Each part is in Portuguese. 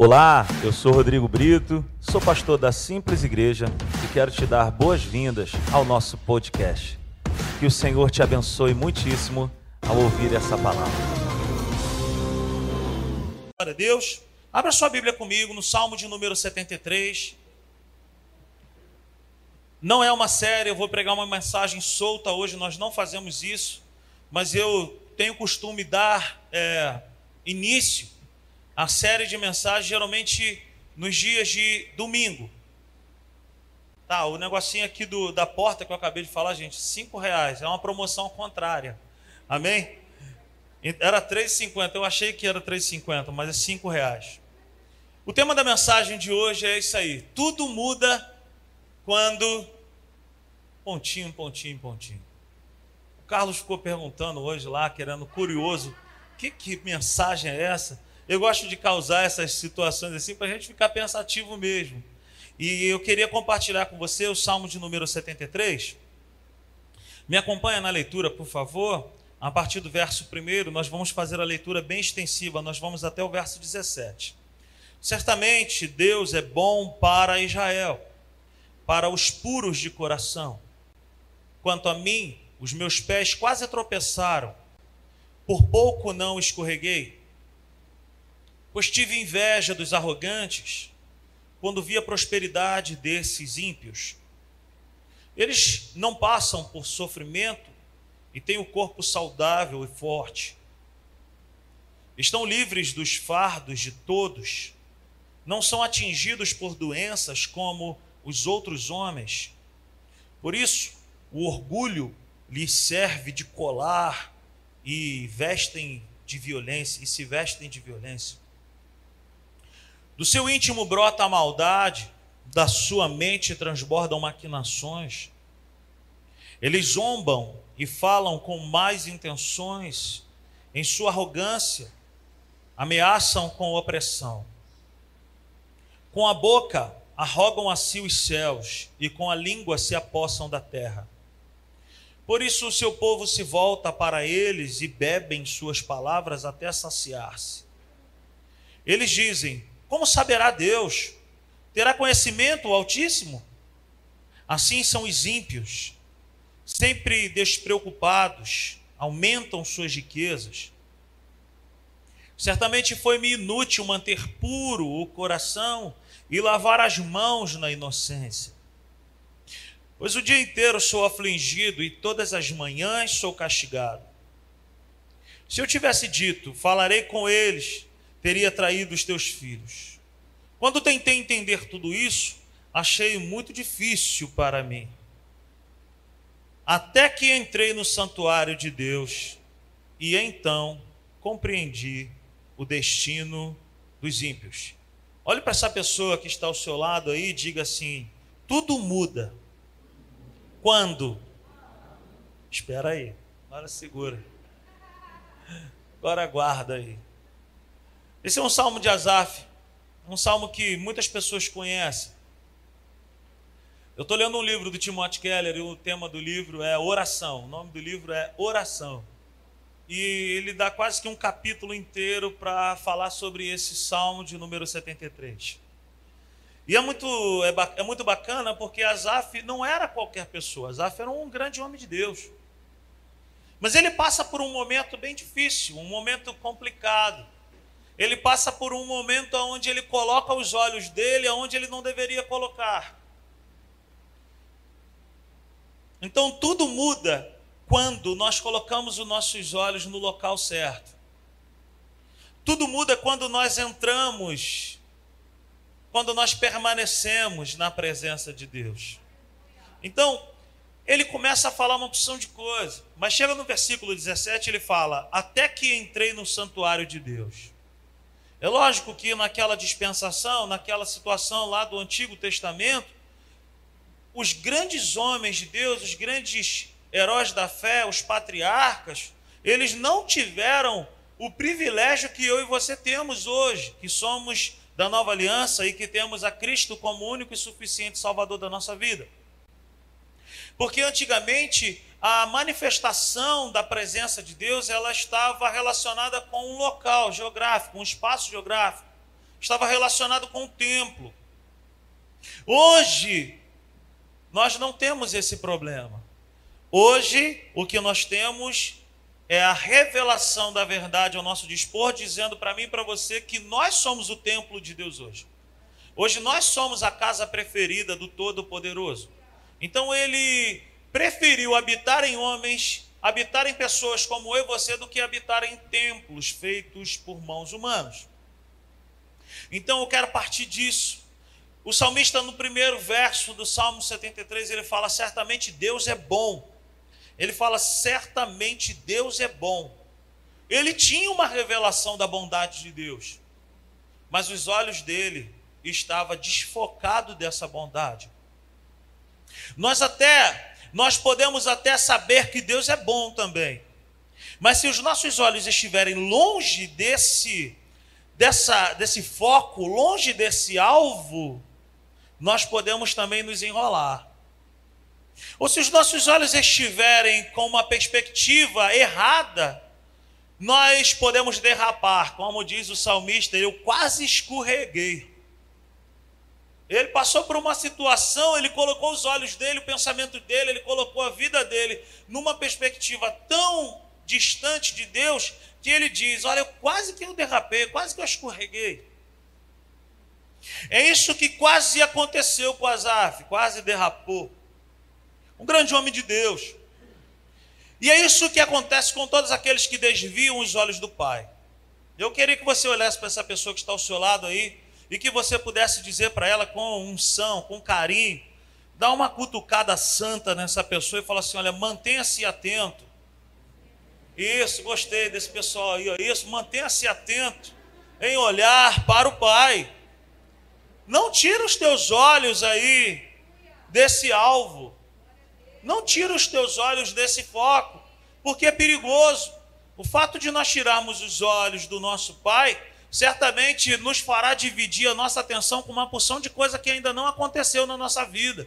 Olá, eu sou Rodrigo Brito, sou pastor da Simples Igreja e quero te dar boas-vindas ao nosso podcast. Que o Senhor te abençoe muitíssimo ao ouvir essa palavra. Glória a Deus. Abra sua Bíblia comigo no Salmo de número 73. Não é uma série, eu vou pregar uma mensagem solta hoje, nós não fazemos isso, mas eu tenho costume dar é, início a série de mensagens geralmente nos dias de domingo. Tá, o negocinho aqui do, da porta que eu acabei de falar, gente, cinco reais, é uma promoção contrária. Amém? Era 3,50, eu achei que era 3,50, mas é cinco reais. O tema da mensagem de hoje é isso aí. Tudo muda quando pontinho, pontinho, pontinho. O Carlos ficou perguntando hoje lá, querendo curioso, que, que mensagem é essa? Eu gosto de causar essas situações assim para a gente ficar pensativo mesmo. E eu queria compartilhar com você o Salmo de número 73. Me acompanha na leitura, por favor. A partir do verso 1, nós vamos fazer a leitura bem extensiva, nós vamos até o verso 17. Certamente Deus é bom para Israel, para os puros de coração. Quanto a mim, os meus pés quase tropeçaram, por pouco não escorreguei pois tive inveja dos arrogantes quando vi a prosperidade desses ímpios. Eles não passam por sofrimento e têm o corpo saudável e forte. Estão livres dos fardos de todos, não são atingidos por doenças como os outros homens. Por isso, o orgulho lhes serve de colar e vestem de violência e se vestem de violência. Do seu íntimo brota a maldade, da sua mente transbordam maquinações. Eles zombam e falam com mais intenções, em sua arrogância, ameaçam com opressão. Com a boca arrogam a si os céus, e com a língua se apossam da terra. Por isso o seu povo se volta para eles e bebem suas palavras até saciar-se. Eles dizem: como saberá Deus? Terá conhecimento o Altíssimo? Assim são os ímpios, sempre despreocupados, aumentam suas riquezas. Certamente foi-me inútil manter puro o coração e lavar as mãos na inocência. Pois o dia inteiro sou afligido e todas as manhãs sou castigado. Se eu tivesse dito, falarei com eles, teria traído os teus filhos. Quando tentei entender tudo isso, achei muito difícil para mim. Até que entrei no santuário de Deus e então compreendi o destino dos ímpios. Olhe para essa pessoa que está ao seu lado aí e diga assim: tudo muda. Quando? Espera aí, agora segura. Agora aguarda aí. Esse é um salmo de Asaf, um salmo que muitas pessoas conhecem. Eu estou lendo um livro do Timothy Keller e o tema do livro é oração. O nome do livro é Oração. E ele dá quase que um capítulo inteiro para falar sobre esse salmo de número 73. E é muito, é, é muito bacana porque Asaf não era qualquer pessoa, Asaf era um grande homem de Deus. Mas ele passa por um momento bem difícil, um momento complicado ele passa por um momento onde ele coloca os olhos dele onde ele não deveria colocar. Então tudo muda quando nós colocamos os nossos olhos no local certo. Tudo muda quando nós entramos, quando nós permanecemos na presença de Deus. Então, ele começa a falar uma opção de coisa, mas chega no versículo 17, ele fala: Até que entrei no santuário de Deus. É lógico que naquela dispensação, naquela situação lá do Antigo Testamento, os grandes homens de Deus, os grandes heróis da fé, os patriarcas, eles não tiveram o privilégio que eu e você temos hoje, que somos da nova aliança e que temos a Cristo como único e suficiente Salvador da nossa vida. Porque antigamente a manifestação da presença de Deus ela estava relacionada com um local geográfico, um espaço geográfico. estava relacionado com o templo. Hoje, nós não temos esse problema. Hoje, o que nós temos é a revelação da verdade ao nosso dispor, dizendo para mim e para você que nós somos o templo de Deus hoje. Hoje nós somos a casa preferida do Todo-Poderoso. Então ele preferiu habitar em homens, habitar em pessoas como eu e você, do que habitar em templos feitos por mãos humanas. Então eu quero partir disso. O salmista, no primeiro verso do Salmo 73, ele fala: Certamente Deus é bom. Ele fala: Certamente Deus é bom. Ele tinha uma revelação da bondade de Deus, mas os olhos dele estavam desfocados dessa bondade. Nós até nós podemos até saber que Deus é bom também. Mas se os nossos olhos estiverem longe desse dessa desse foco, longe desse alvo, nós podemos também nos enrolar. Ou se os nossos olhos estiverem com uma perspectiva errada, nós podemos derrapar, como diz o salmista, eu quase escorreguei. Ele passou por uma situação, ele colocou os olhos dele, o pensamento dele, ele colocou a vida dele numa perspectiva tão distante de Deus que ele diz: Olha, quase que eu derrapei, quase que eu escorreguei. É isso que quase aconteceu com Azaf, quase derrapou. Um grande homem de Deus. E é isso que acontece com todos aqueles que desviam os olhos do Pai. Eu queria que você olhasse para essa pessoa que está ao seu lado aí e que você pudesse dizer para ela com unção, com carinho, dar uma cutucada santa nessa pessoa e falar assim: olha, mantenha-se atento. Isso, gostei desse pessoal aí, ó. isso, mantenha-se atento em olhar para o Pai. Não tira os teus olhos aí desse alvo. Não tira os teus olhos desse foco, porque é perigoso. O fato de nós tirarmos os olhos do nosso Pai certamente nos fará dividir a nossa atenção com uma porção de coisa que ainda não aconteceu na nossa vida.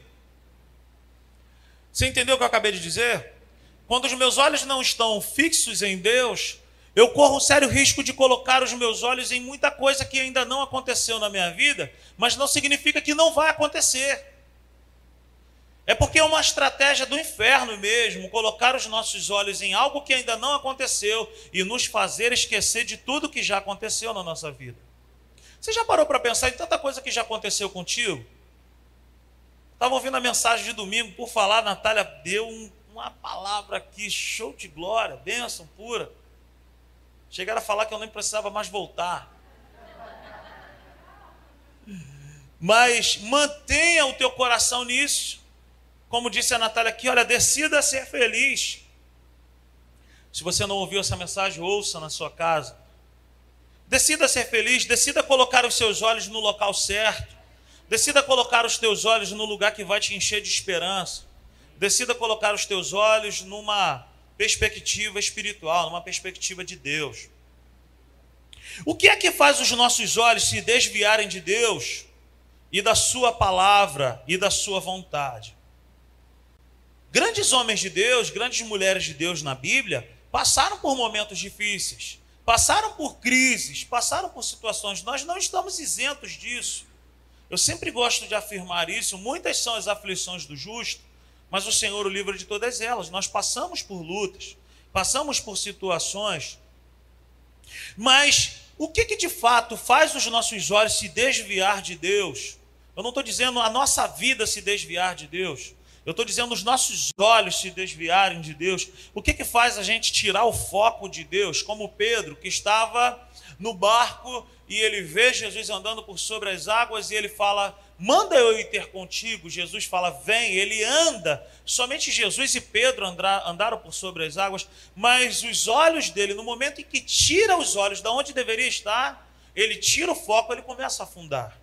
Você entendeu o que eu acabei de dizer? Quando os meus olhos não estão fixos em Deus, eu corro um sério risco de colocar os meus olhos em muita coisa que ainda não aconteceu na minha vida, mas não significa que não vai acontecer. É porque é uma estratégia do inferno mesmo, colocar os nossos olhos em algo que ainda não aconteceu e nos fazer esquecer de tudo que já aconteceu na nossa vida. Você já parou para pensar em tanta coisa que já aconteceu contigo? Estava ouvindo a mensagem de domingo, por falar, Natália deu um, uma palavra aqui, show de glória, bênção pura. Chegaram a falar que eu nem precisava mais voltar. Mas mantenha o teu coração nisso. Como disse a Natália aqui, olha, decida ser feliz. Se você não ouviu essa mensagem, ouça na sua casa. Decida ser feliz, decida colocar os seus olhos no local certo. Decida colocar os teus olhos no lugar que vai te encher de esperança. Decida colocar os teus olhos numa perspectiva espiritual, numa perspectiva de Deus. O que é que faz os nossos olhos se desviarem de Deus e da Sua palavra e da Sua vontade? Grandes homens de Deus, grandes mulheres de Deus na Bíblia passaram por momentos difíceis, passaram por crises, passaram por situações. Nós não estamos isentos disso. Eu sempre gosto de afirmar isso. Muitas são as aflições do justo, mas o Senhor o livra de todas elas. Nós passamos por lutas, passamos por situações. Mas o que, que de fato faz os nossos olhos se desviar de Deus? Eu não estou dizendo a nossa vida se desviar de Deus. Eu estou dizendo os nossos olhos se desviarem de Deus. O que, que faz a gente tirar o foco de Deus? Como Pedro, que estava no barco e ele vê Jesus andando por sobre as águas e ele fala: Manda eu ir ter contigo. Jesus fala: Vem. Ele anda. Somente Jesus e Pedro andaram por sobre as águas, mas os olhos dele, no momento em que tira os olhos da onde deveria estar, ele tira o foco, ele começa a afundar.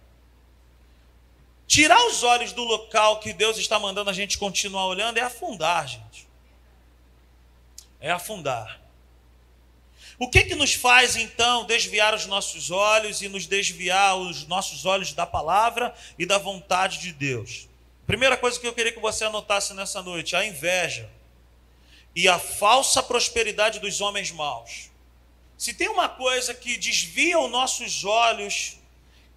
Tirar os olhos do local que Deus está mandando a gente continuar olhando é afundar, gente. É afundar. O que que nos faz então desviar os nossos olhos e nos desviar os nossos olhos da palavra e da vontade de Deus? Primeira coisa que eu queria que você anotasse nessa noite, a inveja e a falsa prosperidade dos homens maus. Se tem uma coisa que desvia os nossos olhos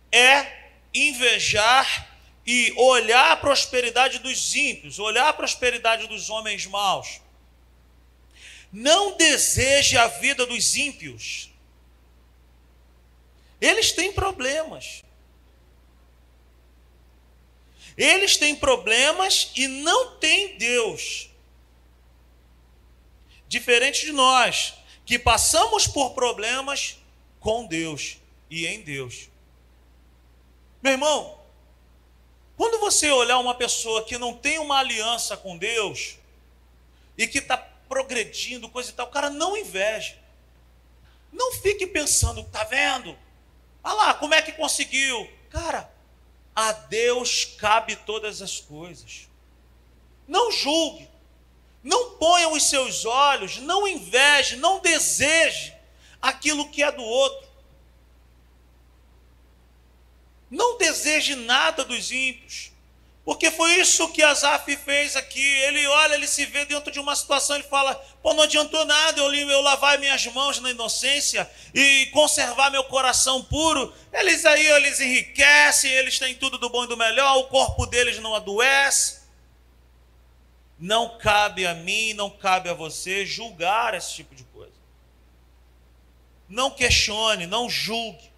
é invejar e olhar a prosperidade dos ímpios, olhar a prosperidade dos homens maus. Não deseje a vida dos ímpios. Eles têm problemas. Eles têm problemas e não têm Deus. Diferente de nós, que passamos por problemas com Deus e em Deus. Meu irmão, quando você olhar uma pessoa que não tem uma aliança com Deus e que está progredindo, coisa e tal, cara, não inveje. Não fique pensando, tá vendo? Olha lá, como é que conseguiu? Cara, a Deus cabe todas as coisas. Não julgue. Não ponha os seus olhos, não inveje, não deseje aquilo que é do outro. Não deseje nada dos ímpios. Porque foi isso que Azaf fez aqui. Ele olha, ele se vê dentro de uma situação, ele fala: pô, não adiantou nada eu, eu lavar minhas mãos na inocência e conservar meu coração puro. Eles aí, eles enriquecem, eles têm tudo do bom e do melhor, o corpo deles não adoece. Não cabe a mim, não cabe a você julgar esse tipo de coisa. Não questione, não julgue.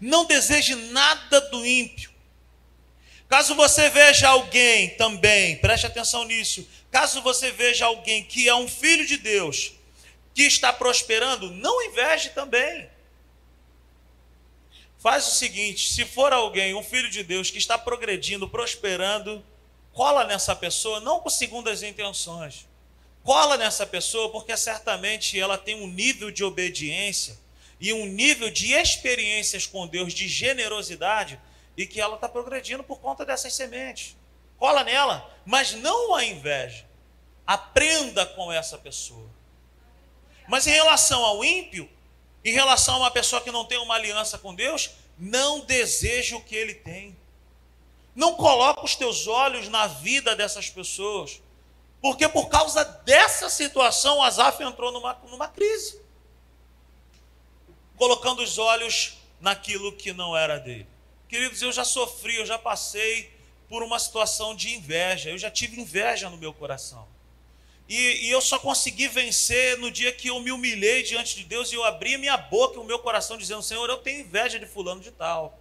Não deseje nada do ímpio. Caso você veja alguém também, preste atenção nisso. Caso você veja alguém que é um filho de Deus, que está prosperando, não inveje também. Faz o seguinte: se for alguém, um filho de Deus, que está progredindo, prosperando, cola nessa pessoa, não com segundas intenções. Cola nessa pessoa, porque certamente ela tem um nível de obediência e um nível de experiências com Deus, de generosidade, e que ela está progredindo por conta dessas sementes. Cola nela, mas não a inveja. Aprenda com essa pessoa. Mas em relação ao ímpio, em relação a uma pessoa que não tem uma aliança com Deus, não deseje o que ele tem. Não coloque os teus olhos na vida dessas pessoas. Porque por causa dessa situação, Asaf entrou numa, numa crise colocando os olhos naquilo que não era dele. Queridos, eu já sofri, eu já passei por uma situação de inveja, eu já tive inveja no meu coração. E, e, eu só consegui vencer no dia que eu me humilhei diante de Deus e eu abri minha boca e o meu coração dizendo: Senhor, eu tenho inveja de fulano de tal.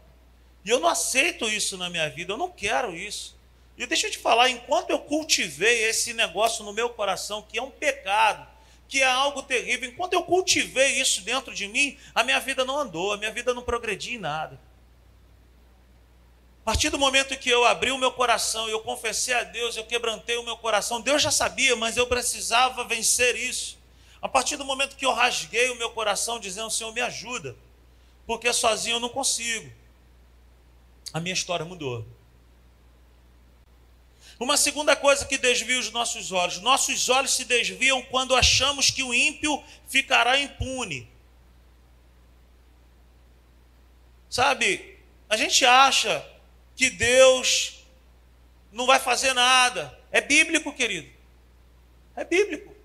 E eu não aceito isso na minha vida, eu não quero isso. E deixa eu te falar, enquanto eu cultivei esse negócio no meu coração, que é um pecado, que é algo terrível. Enquanto eu cultivei isso dentro de mim, a minha vida não andou, a minha vida não progrediu em nada. A partir do momento que eu abri o meu coração eu confessei a Deus, eu quebrantei o meu coração, Deus já sabia, mas eu precisava vencer isso. A partir do momento que eu rasguei o meu coração, dizendo: Senhor, me ajuda, porque sozinho eu não consigo, a minha história mudou. Uma segunda coisa que desvia os nossos olhos: nossos olhos se desviam quando achamos que o ímpio ficará impune. Sabe, a gente acha que Deus não vai fazer nada. É bíblico, querido. É bíblico.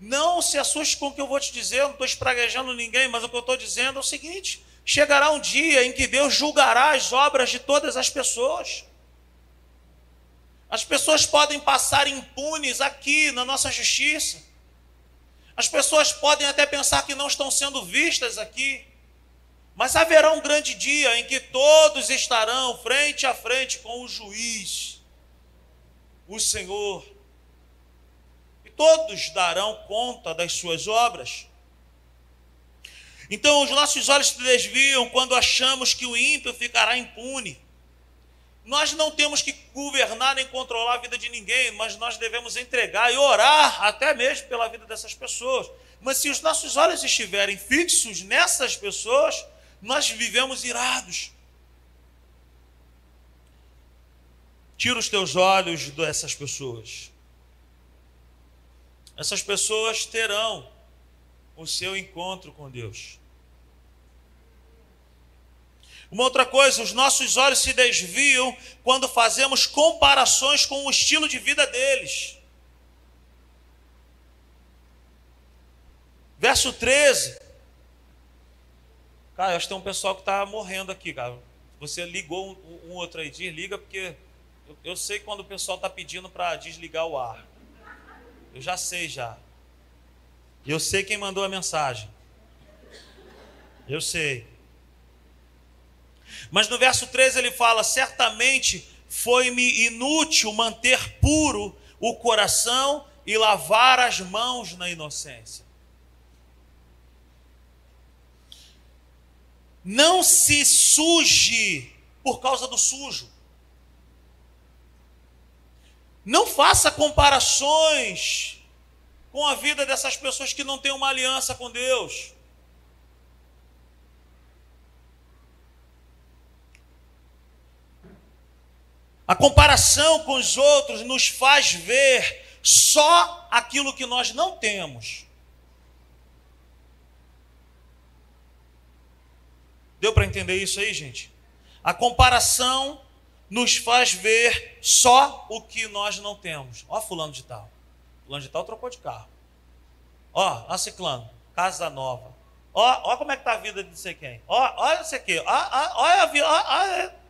Não se assuste com o que eu vou te dizer, eu não estou espraguejando ninguém, mas o que eu estou dizendo é o seguinte: chegará um dia em que Deus julgará as obras de todas as pessoas. As pessoas podem passar impunes aqui na nossa justiça. As pessoas podem até pensar que não estão sendo vistas aqui. Mas haverá um grande dia em que todos estarão frente a frente com o juiz, o Senhor. E todos darão conta das suas obras. Então os nossos olhos se desviam quando achamos que o ímpio ficará impune. Nós não temos que governar nem controlar a vida de ninguém, mas nós devemos entregar e orar até mesmo pela vida dessas pessoas. Mas se os nossos olhos estiverem fixos nessas pessoas, nós vivemos irados. Tira os teus olhos dessas pessoas. Essas pessoas terão o seu encontro com Deus. Uma outra coisa, os nossos olhos se desviam quando fazemos comparações com o estilo de vida deles. Verso 13. Cara, eu acho que tem um pessoal que está morrendo aqui, cara. Você ligou um, um outro aí, desliga, porque eu, eu sei quando o pessoal está pedindo para desligar o ar. Eu já sei já. Eu sei quem mandou a mensagem. Eu sei. Mas no verso 13 ele fala: Certamente foi-me inútil manter puro o coração e lavar as mãos na inocência. Não se suje por causa do sujo. Não faça comparações com a vida dessas pessoas que não têm uma aliança com Deus. A comparação com os outros nos faz ver só aquilo que nós não temos. Deu para entender isso aí, gente? A comparação nos faz ver só o que nós não temos. Ó, fulano de tal. Fulano de tal trocou de carro. Ó, ó ciclano, casa nova. Ó, ó como é que tá a vida de não sei quem. Ó, olha isso aqui. Ó, ó, olha a vida. Ó, ó.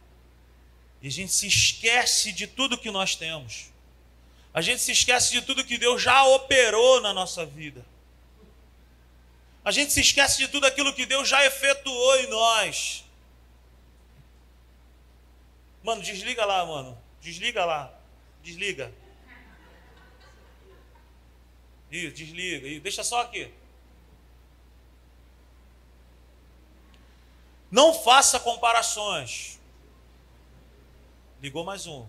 E a gente se esquece de tudo que nós temos. A gente se esquece de tudo que Deus já operou na nossa vida. A gente se esquece de tudo aquilo que Deus já efetuou em nós. Mano, desliga lá, mano. Desliga lá. Desliga. Isso, desliga. Isso. Deixa só aqui. Não faça comparações. Ligou mais um.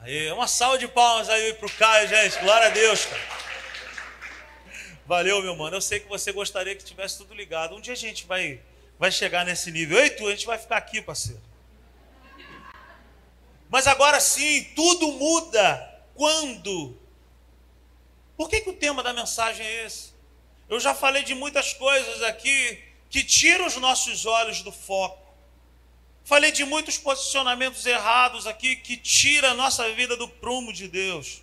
Aí, uma salva de palmas aí pro Caio, gente. Glória a Deus, cara. Valeu, meu mano. Eu sei que você gostaria que tivesse tudo ligado. Um dia a gente vai, vai chegar nesse nível. Ei, tu, a gente vai ficar aqui, parceiro. Mas agora sim, tudo muda quando? Por que, que o tema da mensagem é esse? Eu já falei de muitas coisas aqui que tiram os nossos olhos do foco. Falei de muitos posicionamentos errados aqui que tiram a nossa vida do prumo de Deus.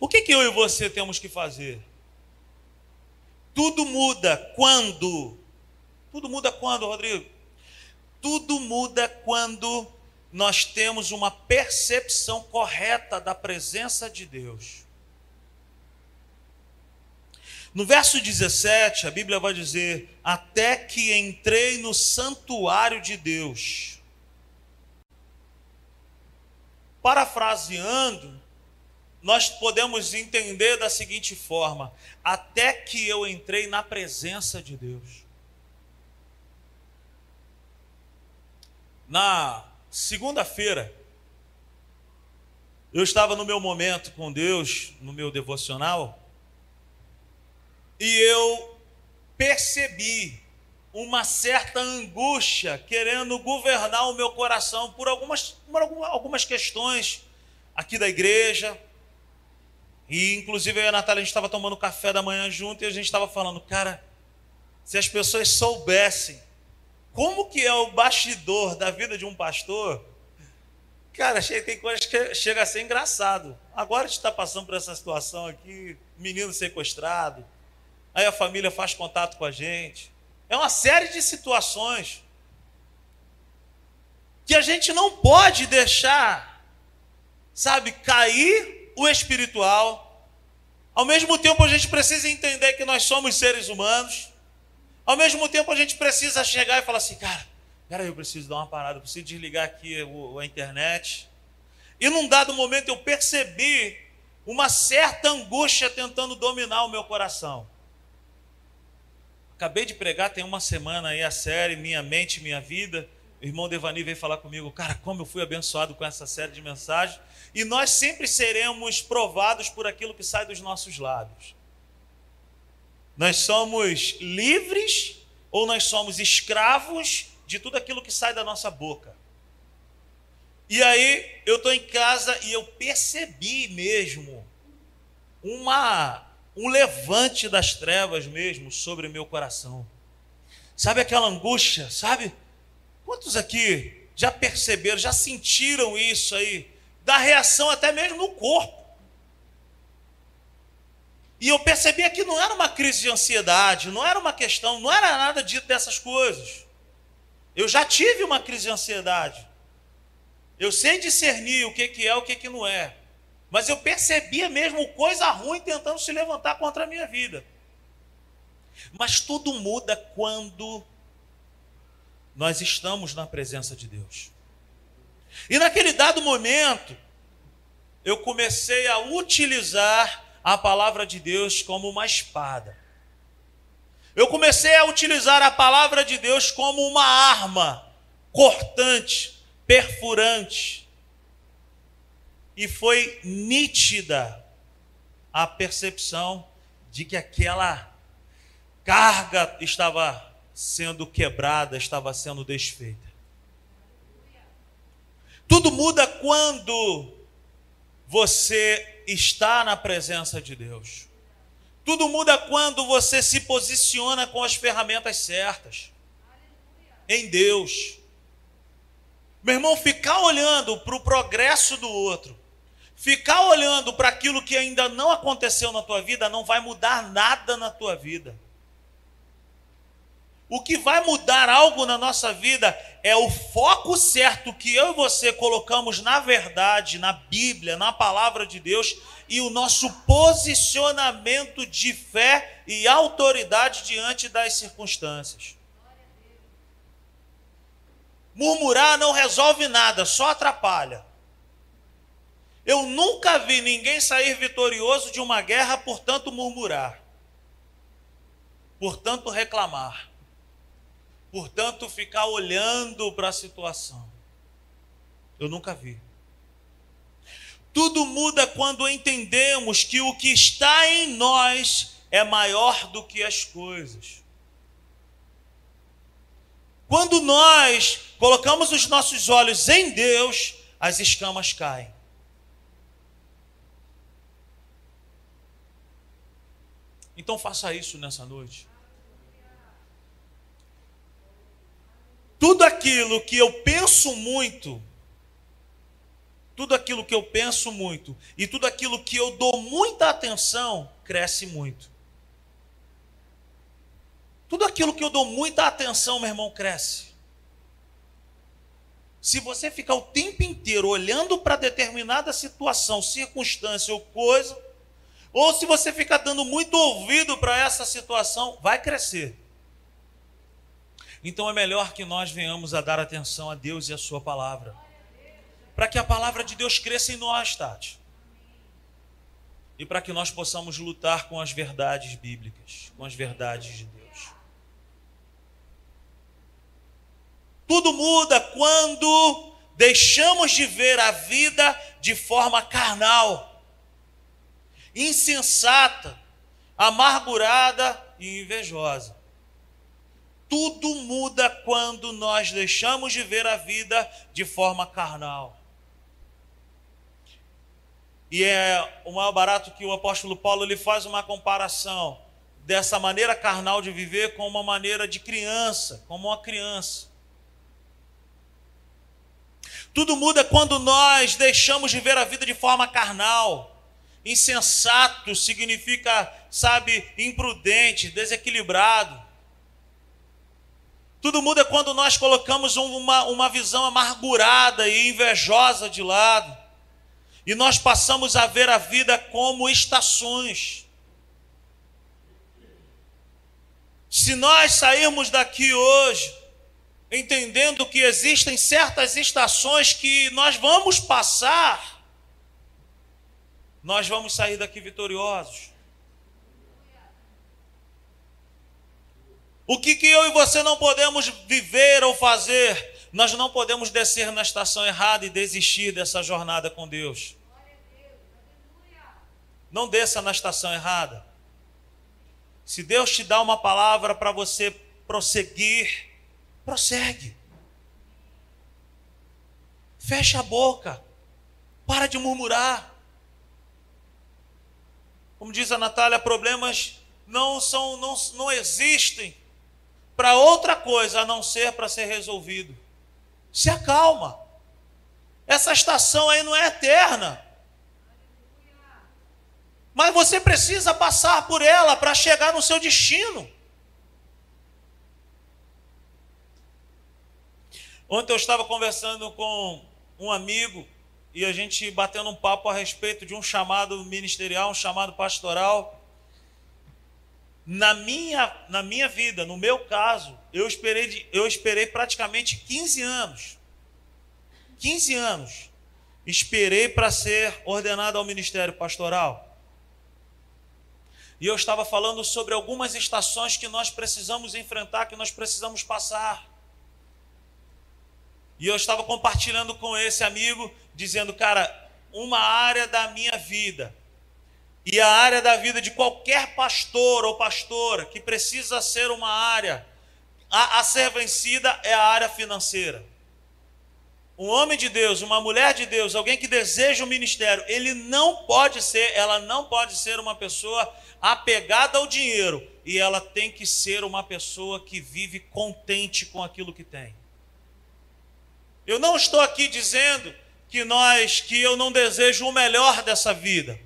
O que, que eu e você temos que fazer? Tudo muda quando? Tudo muda quando, Rodrigo? Tudo muda quando nós temos uma percepção correta da presença de Deus. No verso 17, a Bíblia vai dizer: Até que entrei no santuário de Deus. Parafraseando, nós podemos entender da seguinte forma: até que eu entrei na presença de Deus. Na segunda-feira, eu estava no meu momento com Deus, no meu devocional, e eu percebi uma certa angústia querendo governar o meu coração por algumas, por algumas questões aqui da igreja, e inclusive eu e a Natália, a gente estava tomando café da manhã junto e a gente estava falando, cara, se as pessoas soubessem como que é o bastidor da vida de um pastor, cara, tem coisas que chega a ser engraçado. Agora a gente está passando por essa situação aqui, menino sequestrado, aí a família faz contato com a gente. É uma série de situações que a gente não pode deixar, sabe, cair o espiritual. Ao mesmo tempo, a gente precisa entender que nós somos seres humanos. Ao mesmo tempo, a gente precisa chegar e falar assim, cara, peraí, eu preciso dar uma parada, eu preciso desligar aqui a internet. E num dado momento eu percebi uma certa angústia tentando dominar o meu coração. Acabei de pregar, tem uma semana aí a série Minha Mente, Minha Vida. O irmão Devani veio falar comigo, cara, como eu fui abençoado com essa série de mensagens. E nós sempre seremos provados por aquilo que sai dos nossos lábios. Nós somos livres ou nós somos escravos de tudo aquilo que sai da nossa boca. E aí eu estou em casa e eu percebi mesmo uma um levante das trevas mesmo sobre meu coração. Sabe aquela angústia, sabe? Quantos aqui já perceberam, já sentiram isso aí? da reação até mesmo no corpo. E eu percebia que não era uma crise de ansiedade, não era uma questão, não era nada dito dessas coisas. Eu já tive uma crise de ansiedade. Eu sei discernir o que, que é o que, que não é. Mas eu percebia mesmo coisa ruim tentando se levantar contra a minha vida. Mas tudo muda quando nós estamos na presença de Deus. E naquele dado momento, eu comecei a utilizar a palavra de Deus como uma espada. Eu comecei a utilizar a palavra de Deus como uma arma cortante, perfurante. E foi nítida a percepção de que aquela carga estava sendo quebrada, estava sendo desfeita. Tudo muda quando você está na presença de Deus. Tudo muda quando você se posiciona com as ferramentas certas. Em Deus. Meu irmão, ficar olhando para o progresso do outro, ficar olhando para aquilo que ainda não aconteceu na tua vida, não vai mudar nada na tua vida. O que vai mudar algo na nossa vida é o foco certo que eu e você colocamos na verdade, na Bíblia, na palavra de Deus e o nosso posicionamento de fé e autoridade diante das circunstâncias. Murmurar não resolve nada, só atrapalha. Eu nunca vi ninguém sair vitorioso de uma guerra por tanto murmurar, por tanto reclamar portanto, ficar olhando para a situação. Eu nunca vi. Tudo muda quando entendemos que o que está em nós é maior do que as coisas. Quando nós colocamos os nossos olhos em Deus, as escamas caem. Então faça isso nessa noite. tudo aquilo que eu penso muito, tudo aquilo que eu penso muito e tudo aquilo que eu dou muita atenção cresce muito. Tudo aquilo que eu dou muita atenção, meu irmão, cresce. Se você ficar o tempo inteiro olhando para determinada situação, circunstância ou coisa, ou se você ficar dando muito ouvido para essa situação, vai crescer. Então é melhor que nós venhamos a dar atenção a Deus e a Sua palavra. Para que a palavra de Deus cresça em nós, Tati. E para que nós possamos lutar com as verdades bíblicas, com as verdades de Deus. Tudo muda quando deixamos de ver a vida de forma carnal, insensata, amargurada e invejosa. Tudo muda quando nós deixamos de ver a vida de forma carnal. E é o maior barato que o apóstolo Paulo ele faz uma comparação dessa maneira carnal de viver com uma maneira de criança, como uma criança. Tudo muda quando nós deixamos de ver a vida de forma carnal. Insensato significa, sabe, imprudente, desequilibrado. Tudo muda quando nós colocamos uma, uma visão amargurada e invejosa de lado. E nós passamos a ver a vida como estações. Se nós sairmos daqui hoje, entendendo que existem certas estações que nós vamos passar, nós vamos sair daqui vitoriosos. O que, que eu e você não podemos viver ou fazer? Nós não podemos descer na estação errada e desistir dessa jornada com Deus. Não desça na estação errada. Se Deus te dá uma palavra para você prosseguir, prossegue. Fecha a boca. Para de murmurar. Como diz a Natália, problemas não são não, não existem para outra coisa a não ser para ser resolvido. Se acalma. Essa estação aí não é eterna. Mas você precisa passar por ela para chegar no seu destino. Ontem eu estava conversando com um amigo e a gente batendo um papo a respeito de um chamado ministerial, um chamado pastoral. Na minha, na minha vida, no meu caso, eu esperei, eu esperei praticamente 15 anos. 15 anos. Esperei para ser ordenado ao ministério pastoral. E eu estava falando sobre algumas estações que nós precisamos enfrentar, que nós precisamos passar. E eu estava compartilhando com esse amigo, dizendo, cara, uma área da minha vida e a área da vida de qualquer pastor ou pastora que precisa ser uma área a, a ser vencida é a área financeira. Um homem de Deus, uma mulher de Deus, alguém que deseja o um ministério, ele não pode ser, ela não pode ser uma pessoa apegada ao dinheiro e ela tem que ser uma pessoa que vive contente com aquilo que tem. Eu não estou aqui dizendo que nós, que eu não desejo o melhor dessa vida.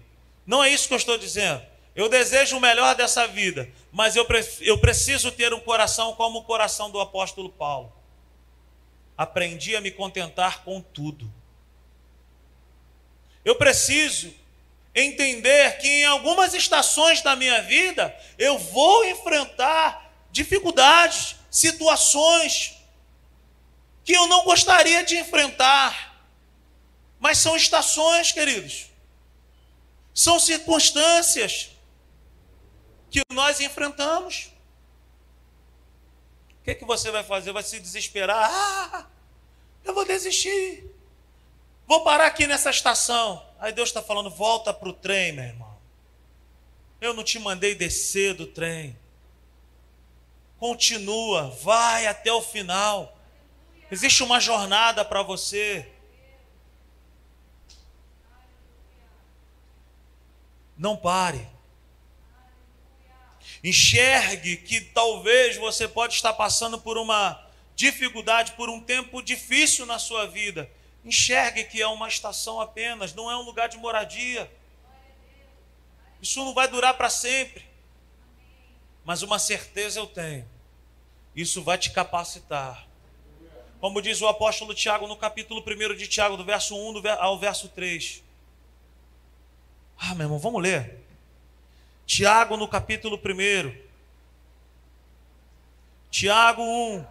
Não é isso que eu estou dizendo. Eu desejo o melhor dessa vida, mas eu, eu preciso ter um coração como o coração do apóstolo Paulo. Aprendi a me contentar com tudo. Eu preciso entender que em algumas estações da minha vida eu vou enfrentar dificuldades, situações, que eu não gostaria de enfrentar. Mas são estações, queridos. São circunstâncias que nós enfrentamos. O que, é que você vai fazer? Vai se desesperar? Ah, eu vou desistir. Vou parar aqui nessa estação. Aí Deus está falando: volta para o trem, meu irmão. Eu não te mandei descer do trem. Continua, vai até o final. Existe uma jornada para você. Não pare. Enxergue que talvez você pode estar passando por uma dificuldade, por um tempo difícil na sua vida. Enxergue que é uma estação apenas, não é um lugar de moradia. Isso não vai durar para sempre. Mas uma certeza eu tenho: isso vai te capacitar como diz o apóstolo Tiago no capítulo 1 de Tiago, do verso 1 ao verso 3. Ah, meu irmão, vamos ler. Tiago no capítulo 1. Tiago 1.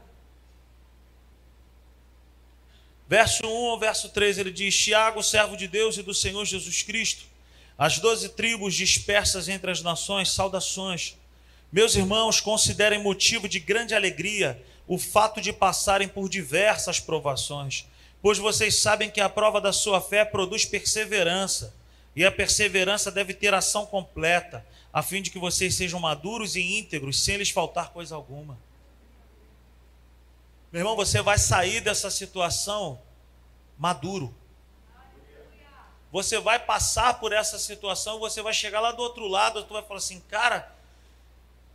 Verso 1 ao verso 3, ele diz: Tiago, servo de Deus e do Senhor Jesus Cristo, as doze tribos dispersas entre as nações, saudações. Meus irmãos, considerem motivo de grande alegria o fato de passarem por diversas provações, pois vocês sabem que a prova da sua fé produz perseverança, e a perseverança deve ter ação completa, a fim de que vocês sejam maduros e íntegros, sem lhes faltar coisa alguma. Meu irmão, você vai sair dessa situação maduro. Você vai passar por essa situação, você vai chegar lá do outro lado, tu vai falar assim, cara,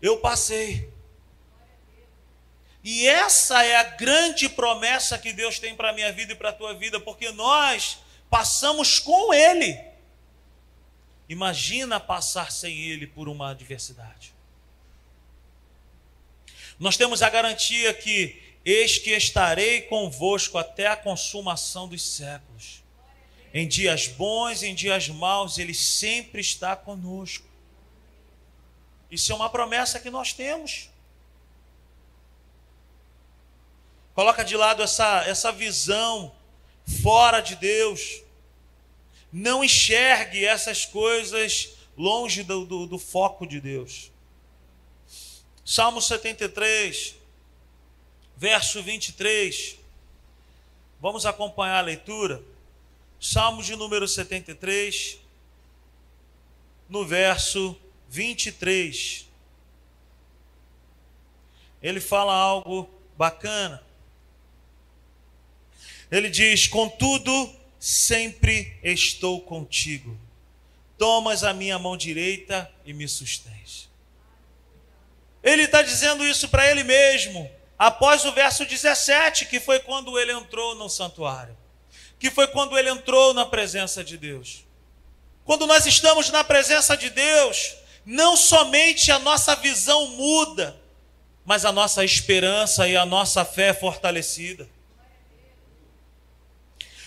eu passei. E essa é a grande promessa que Deus tem para a minha vida e para a tua vida, porque nós passamos com Ele. Imagina passar sem Ele por uma adversidade. Nós temos a garantia que eis que estarei convosco até a consumação dos séculos. Em dias bons, em dias maus, Ele sempre está conosco. Isso é uma promessa que nós temos. Coloca de lado essa, essa visão fora de Deus. Não enxergue essas coisas longe do, do, do foco de Deus. Salmo 73, verso 23. Vamos acompanhar a leitura. Salmo de número 73, no verso 23. Ele fala algo bacana. Ele diz: Contudo, sempre estou contigo. Tomas a minha mão direita e me sustens. Ele está dizendo isso para ele mesmo, após o verso 17, que foi quando ele entrou no santuário. que foi quando ele entrou na presença de Deus. Quando nós estamos na presença de Deus, não somente a nossa visão muda, mas a nossa esperança e a nossa fé fortalecida.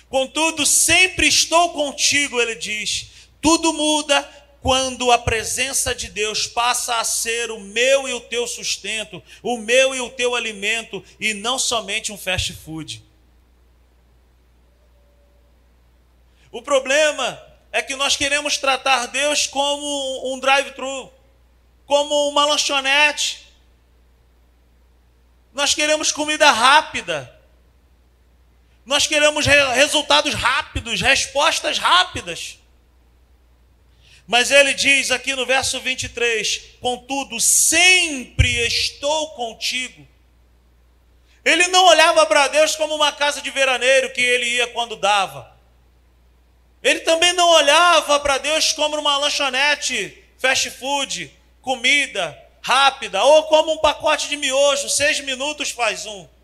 Contudo, sempre estou contigo, ele diz. Tudo muda quando a presença de Deus passa a ser o meu e o teu sustento, o meu e o teu alimento, e não somente um fast food. O problema é que nós queremos tratar Deus como um drive-thru, como uma lanchonete. Nós queremos comida rápida. Nós queremos resultados rápidos, respostas rápidas. Mas ele diz aqui no verso 23: Contudo, sempre estou contigo. Ele não olhava para Deus como uma casa de veraneiro que ele ia quando dava. Ele também não olhava para Deus como uma lanchonete, fast food, comida rápida, ou como um pacote de miojo, seis minutos faz um.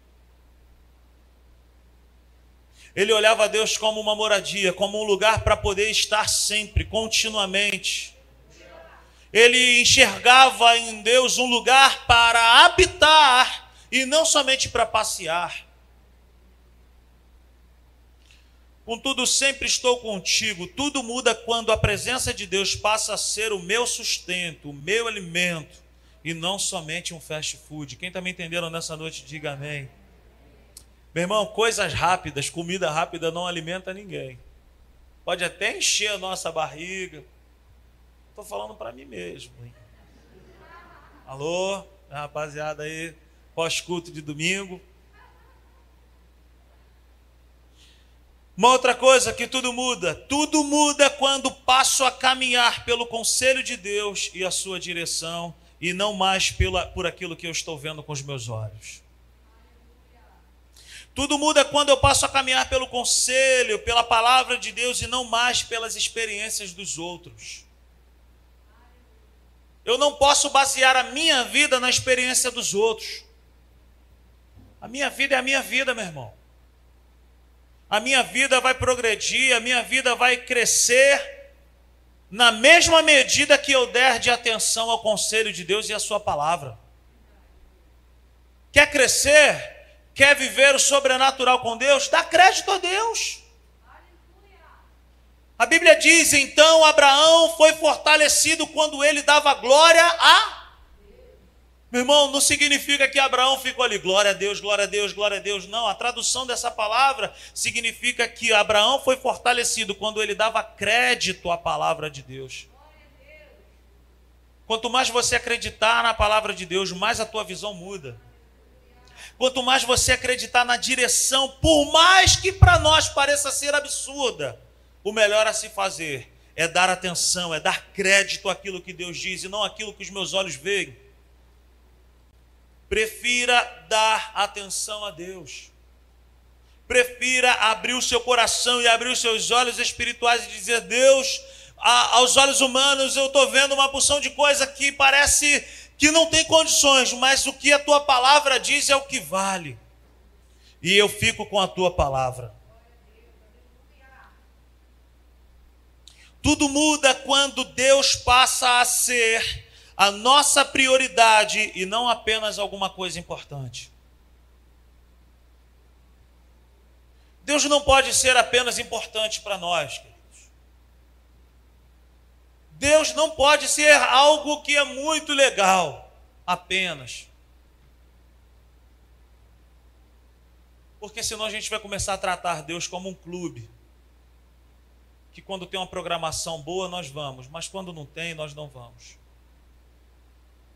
Ele olhava a Deus como uma moradia, como um lugar para poder estar sempre, continuamente. Ele enxergava em Deus um lugar para habitar e não somente para passear. Contudo, sempre estou contigo. Tudo muda quando a presença de Deus passa a ser o meu sustento, o meu alimento, e não somente um fast food. Quem está me entendendo nessa noite, diga amém. Meu irmão, coisas rápidas, comida rápida não alimenta ninguém. Pode até encher a nossa barriga. Estou falando para mim mesmo. Hein? Alô, rapaziada aí, pós-culto de domingo. Uma outra coisa que tudo muda, tudo muda quando passo a caminhar pelo conselho de Deus e a sua direção, e não mais pela, por aquilo que eu estou vendo com os meus olhos. Tudo muda quando eu passo a caminhar pelo conselho, pela palavra de Deus e não mais pelas experiências dos outros. Eu não posso basear a minha vida na experiência dos outros. A minha vida é a minha vida, meu irmão. A minha vida vai progredir, a minha vida vai crescer na mesma medida que eu der de atenção ao conselho de Deus e à sua palavra. Quer crescer? Quer viver o sobrenatural com Deus? Dá crédito a Deus. A Bíblia diz: então Abraão foi fortalecido quando ele dava glória a. Meu irmão, não significa que Abraão ficou ali, glória a Deus, glória a Deus, glória a Deus. Não, a tradução dessa palavra significa que Abraão foi fortalecido quando ele dava crédito à palavra de Deus. Quanto mais você acreditar na palavra de Deus, mais a tua visão muda. Quanto mais você acreditar na direção, por mais que para nós pareça ser absurda, o melhor a se fazer é dar atenção, é dar crédito àquilo que Deus diz e não àquilo que os meus olhos veem. Prefira dar atenção a Deus. Prefira abrir o seu coração e abrir os seus olhos espirituais e dizer: Deus, aos olhos humanos eu estou vendo uma porção de coisa que parece que não tem condições, mas o que a tua palavra diz é o que vale. E eu fico com a tua palavra. Tudo muda quando Deus passa a ser a nossa prioridade e não apenas alguma coisa importante. Deus não pode ser apenas importante para nós. Deus não pode ser algo que é muito legal, apenas. Porque senão a gente vai começar a tratar Deus como um clube. Que quando tem uma programação boa, nós vamos, mas quando não tem, nós não vamos.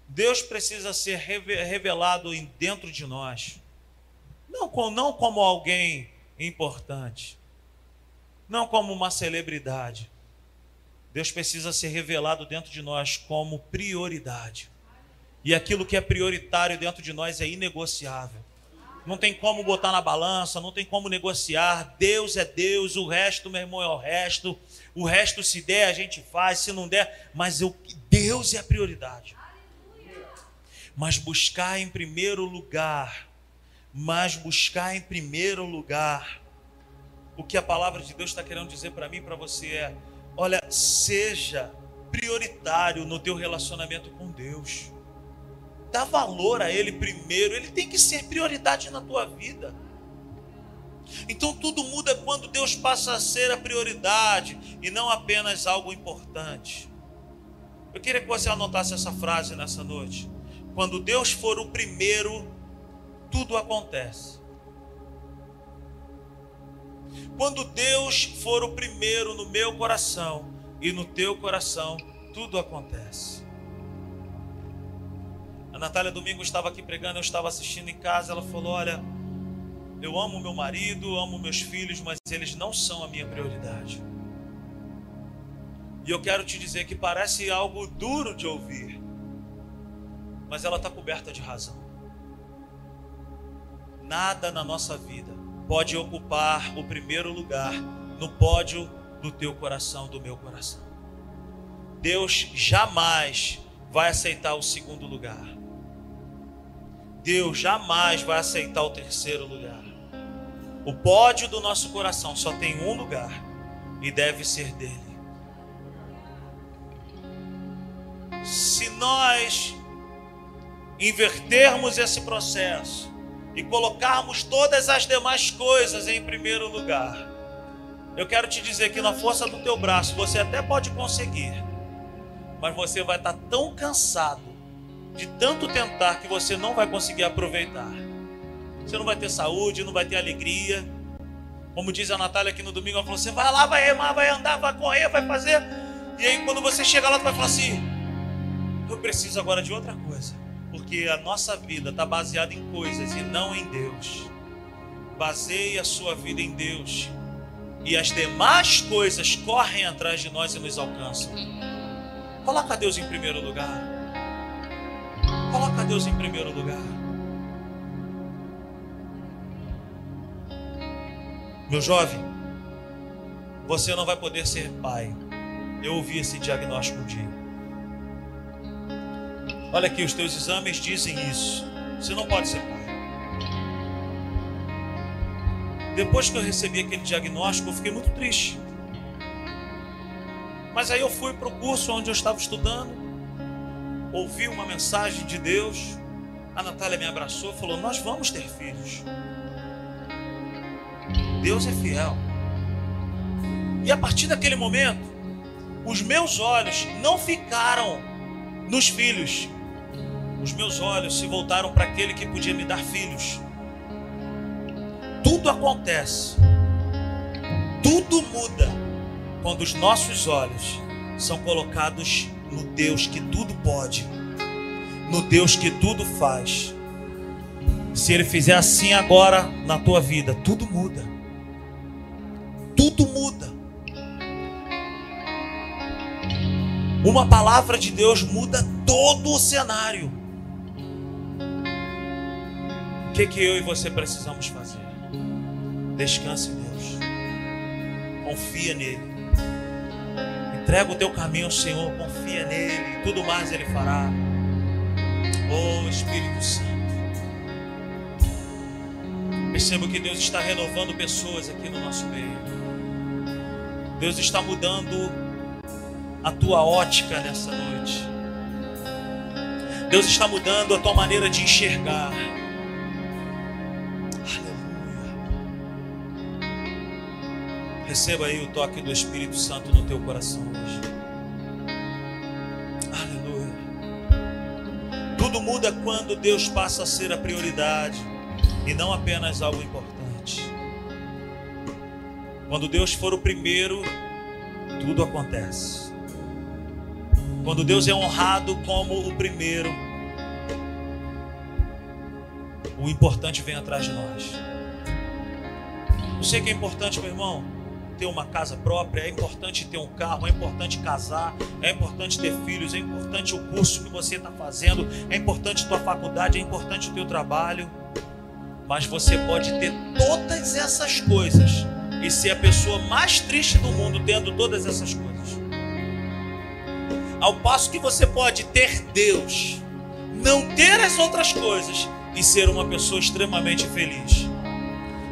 Deus precisa ser revelado dentro de nós. Não, não como alguém importante. Não como uma celebridade Deus precisa ser revelado dentro de nós como prioridade. E aquilo que é prioritário dentro de nós é inegociável. Não tem como botar na balança, não tem como negociar. Deus é Deus, o resto, meu irmão, é o resto. O resto, se der, a gente faz, se não der, mas eu, Deus é a prioridade. Mas buscar em primeiro lugar, mas buscar em primeiro lugar o que a palavra de Deus está querendo dizer para mim e para você é: olha, seja prioritário no teu relacionamento com Deus. Dá valor a Ele primeiro, Ele tem que ser prioridade na tua vida. Então tudo muda quando Deus passa a ser a prioridade e não apenas algo importante. Eu queria que você anotasse essa frase nessa noite. Quando Deus for o primeiro, tudo acontece. Quando Deus for o primeiro no meu coração e no teu coração, tudo acontece. A Natália domingo estava aqui pregando, eu estava assistindo em casa, ela falou: "Olha, eu amo meu marido, amo meus filhos, mas eles não são a minha prioridade. E eu quero te dizer que parece algo duro de ouvir, mas ela está coberta de razão. Nada na nossa vida pode ocupar o primeiro lugar no pódio do teu coração, do meu coração. Deus jamais vai aceitar o segundo lugar. Deus jamais vai aceitar o terceiro lugar. O pódio do nosso coração só tem um lugar e deve ser dele. Se nós invertermos esse processo e colocarmos todas as demais coisas em primeiro lugar, eu quero te dizer que na força do teu braço você até pode conseguir, mas você vai estar tão cansado de tanto tentar que você não vai conseguir aproveitar. Você não vai ter saúde, não vai ter alegria. Como diz a Natália aqui no domingo, ela falou: você vai lá, vai remar, vai andar, vai correr, vai fazer. E aí, quando você chegar lá, tu vai falar assim: eu preciso agora de outra coisa. Porque a nossa vida está baseada em coisas e não em Deus. Baseie a sua vida em Deus. E as demais coisas correm atrás de nós e nos alcançam. Coloca Deus em primeiro lugar. Coloca Deus em primeiro lugar. Meu jovem, você não vai poder ser pai. Eu ouvi esse diagnóstico um dia. Olha aqui, os teus exames dizem isso. Você não pode ser pai. Depois que eu recebi aquele diagnóstico, eu fiquei muito triste. Mas aí eu fui para o curso onde eu estava estudando, ouvi uma mensagem de Deus. A Natália me abraçou e falou: Nós vamos ter filhos. Deus é fiel. E a partir daquele momento, os meus olhos não ficaram nos filhos, os meus olhos se voltaram para aquele que podia me dar filhos. Tudo acontece, tudo muda quando os nossos olhos são colocados no Deus que tudo pode, no Deus que tudo faz. Se Ele fizer assim agora na tua vida, tudo muda tudo muda. Uma palavra de Deus muda todo o cenário. Que, que eu e você precisamos fazer? Descanse em Deus. Confia nele. Entrega o teu caminho ao Senhor, confia nele, tudo mais ele fará. Oh Espírito Santo. Percebo que Deus está renovando pessoas aqui no nosso meio. Deus está mudando a tua ótica nessa noite. Deus está mudando a tua maneira de enxergar. Receba aí o toque do Espírito Santo no teu coração hoje. Aleluia. Tudo muda quando Deus passa a ser a prioridade e não apenas algo importante. Quando Deus for o primeiro, tudo acontece. Quando Deus é honrado como o primeiro, o importante vem atrás de nós. Eu sei que é importante, meu irmão, ter uma casa própria, é importante ter um carro, é importante casar, é importante ter filhos, é importante o curso que você está fazendo, é importante tua faculdade, é importante o teu trabalho. Mas você pode ter todas essas coisas e ser a pessoa mais triste do mundo tendo todas essas coisas. Ao passo que você pode ter Deus, não ter as outras coisas e ser uma pessoa extremamente feliz.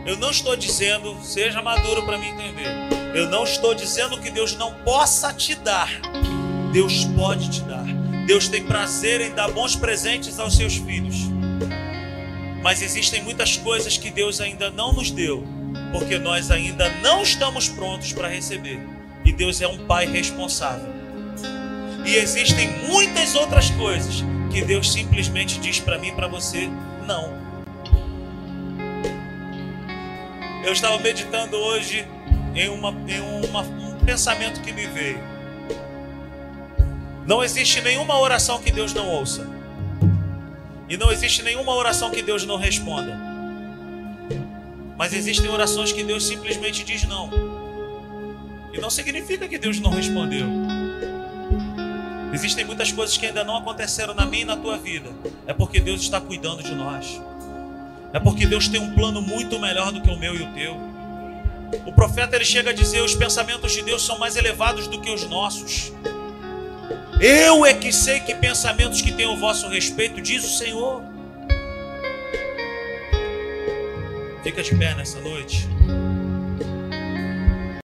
Eu não estou dizendo, seja maduro para me entender. Eu não estou dizendo que Deus não possa te dar. Deus pode te dar. Deus tem prazer em dar bons presentes aos seus filhos. Mas existem muitas coisas que Deus ainda não nos deu, porque nós ainda não estamos prontos para receber. E Deus é um pai responsável. E existem muitas outras coisas que Deus simplesmente diz para mim e para você: não. Eu estava meditando hoje em, uma, em uma, um pensamento que me veio. Não existe nenhuma oração que Deus não ouça. E não existe nenhuma oração que Deus não responda. Mas existem orações que Deus simplesmente diz não. E não significa que Deus não respondeu. Existem muitas coisas que ainda não aconteceram na minha e na tua vida. É porque Deus está cuidando de nós. É porque Deus tem um plano muito melhor do que o meu e o teu. O profeta ele chega a dizer: os pensamentos de Deus são mais elevados do que os nossos. Eu é que sei que pensamentos que tenho o vosso respeito, diz o Senhor. Fica de pé nessa noite.